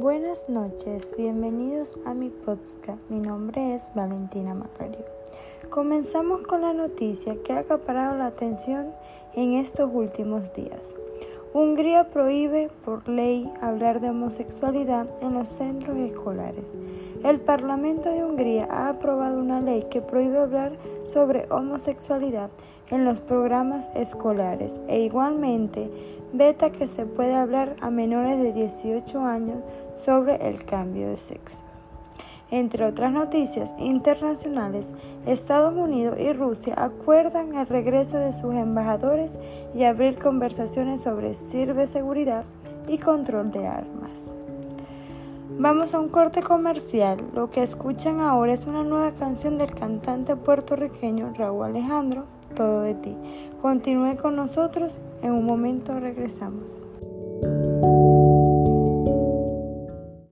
Buenas noches, bienvenidos a mi podcast. Mi nombre es Valentina Macario. Comenzamos con la noticia que ha acaparado la atención en estos últimos días. Hungría prohíbe por ley hablar de homosexualidad en los centros escolares. El Parlamento de Hungría ha aprobado una ley que prohíbe hablar sobre homosexualidad en los programas escolares e igualmente veta que se puede hablar a menores de 18 años sobre el cambio de sexo. Entre otras noticias internacionales, Estados Unidos y Rusia acuerdan el regreso de sus embajadores y abrir conversaciones sobre ciberseguridad y control de armas. Vamos a un corte comercial. Lo que escuchan ahora es una nueva canción del cantante puertorriqueño Raúl Alejandro, Todo de ti. Continúe con nosotros, en un momento regresamos.